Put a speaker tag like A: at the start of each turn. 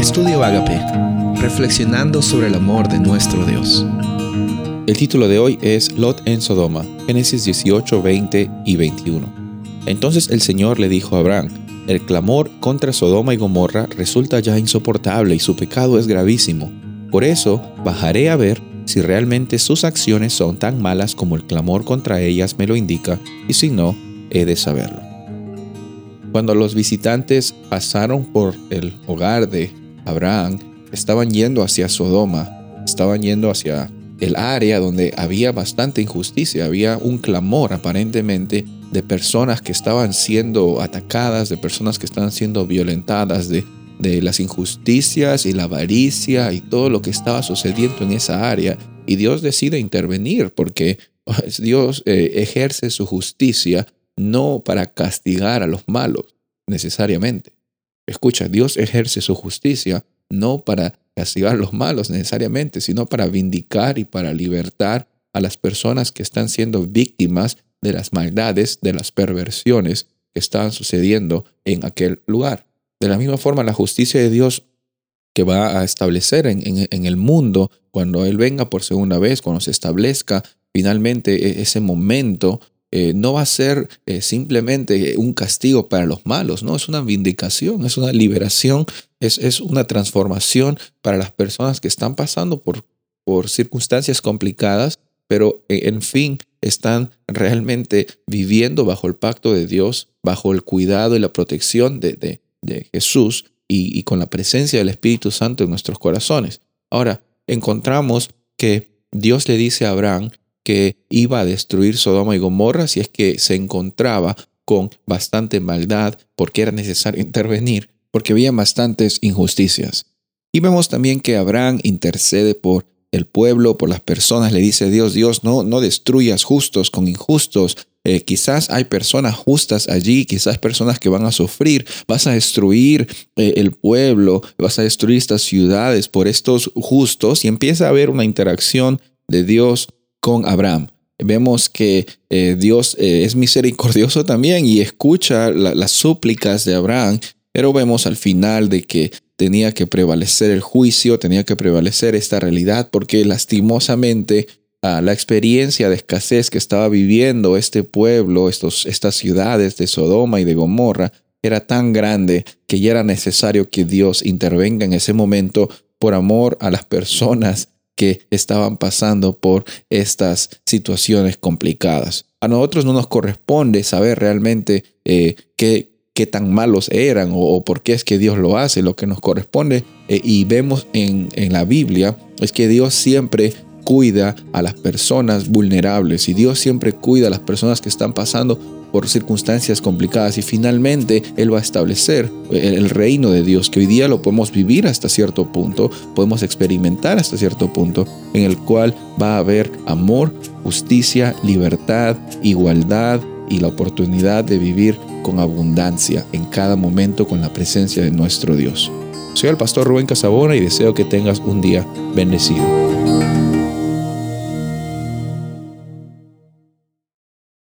A: Estudio Agape, reflexionando sobre el amor de nuestro Dios.
B: El título de hoy es Lot en Sodoma, Génesis 18, 20 y 21. Entonces el Señor le dijo a Abraham, el clamor contra Sodoma y Gomorra resulta ya insoportable y su pecado es gravísimo. Por eso bajaré a ver si realmente sus acciones son tan malas como el clamor contra ellas me lo indica, y si no, he de saberlo. Cuando los visitantes pasaron por el hogar de Abraham, estaban yendo hacia Sodoma, estaban yendo hacia el área donde había bastante injusticia, había un clamor aparentemente de personas que estaban siendo atacadas, de personas que estaban siendo violentadas, de, las injusticias y la avaricia y todo lo que estaba sucediendo en esa área. Y Dios decide intervenir porque Dios eh, ejerce su justicia no para castigar a los malos necesariamente. Escucha, Dios ejerce su justicia no para castigar los malos necesariamente, sino para vindicar y para libertar a las personas que están siendo víctimas de las maldades, de las perversiones que estaban sucediendo en aquel lugar. De la misma forma, la justicia de Dios que va a establecer en, en, el mundo cuando Él venga por segunda vez, cuando se establezca finalmente e, ese momento eh, no va a ser eh, simplemente un castigo para los malos, no, es una vindicación, es una liberación, es, es una transformación para las personas que están pasando por, por circunstancias complicadas, pero eh, en fin están realmente viviendo bajo el pacto de Dios, bajo el cuidado y la protección de, de, Jesús y con la presencia del Espíritu Santo en nuestros corazones. Ahora, encontramos que Dios le dice a Abraham que iba a destruir Sodoma y Gomorra si es que se encontraba con bastante maldad, porque era necesario intervenir, porque había bastantes injusticias. Y vemos también que Abraham intercede por el pueblo, por las personas, le dice Dios, Dios, no, no destruyas justos con injustos. Eh, quizás hay personas justas allí, quizás personas que van a sufrir. Vas a destruir eh, el pueblo, vas a destruir estas ciudades por estos justos y empieza a haber una interacción de Dios con Abraham. Vemos que eh, Dios eh, es misericordioso también y escucha las súplicas de Abraham, pero vemos al final de que tenía que prevalecer el juicio, tenía que prevalecer esta realidad, porque lastimosamente a la experiencia de escasez que estaba viviendo este pueblo, estos, estas ciudades de Sodoma y de Gomorra, era tan grande que ya era necesario que Dios intervenga en ese momento por amor a las personas que estaban pasando por estas situaciones complicadas. A nosotros no nos corresponde saber realmente eh, qué, qué, tan malos eran o, por qué es que Dios lo hace. Lo que nos corresponde eh, y vemos en, en la Biblia es que Dios siempre cuida a las personas vulnerables y Dios siempre cuida a las personas que están pasando por circunstancias complicadas y finalmente Él va a establecer el reino de Dios, que hoy día lo podemos vivir hasta cierto punto, podemos experimentar hasta cierto punto, en el cual va a haber amor, justicia, libertad, igualdad y la oportunidad de vivir con abundancia en cada momento con la presencia de nuestro Dios. Soy el pastor Rubén Casabona y deseo que tengas un día bendecido.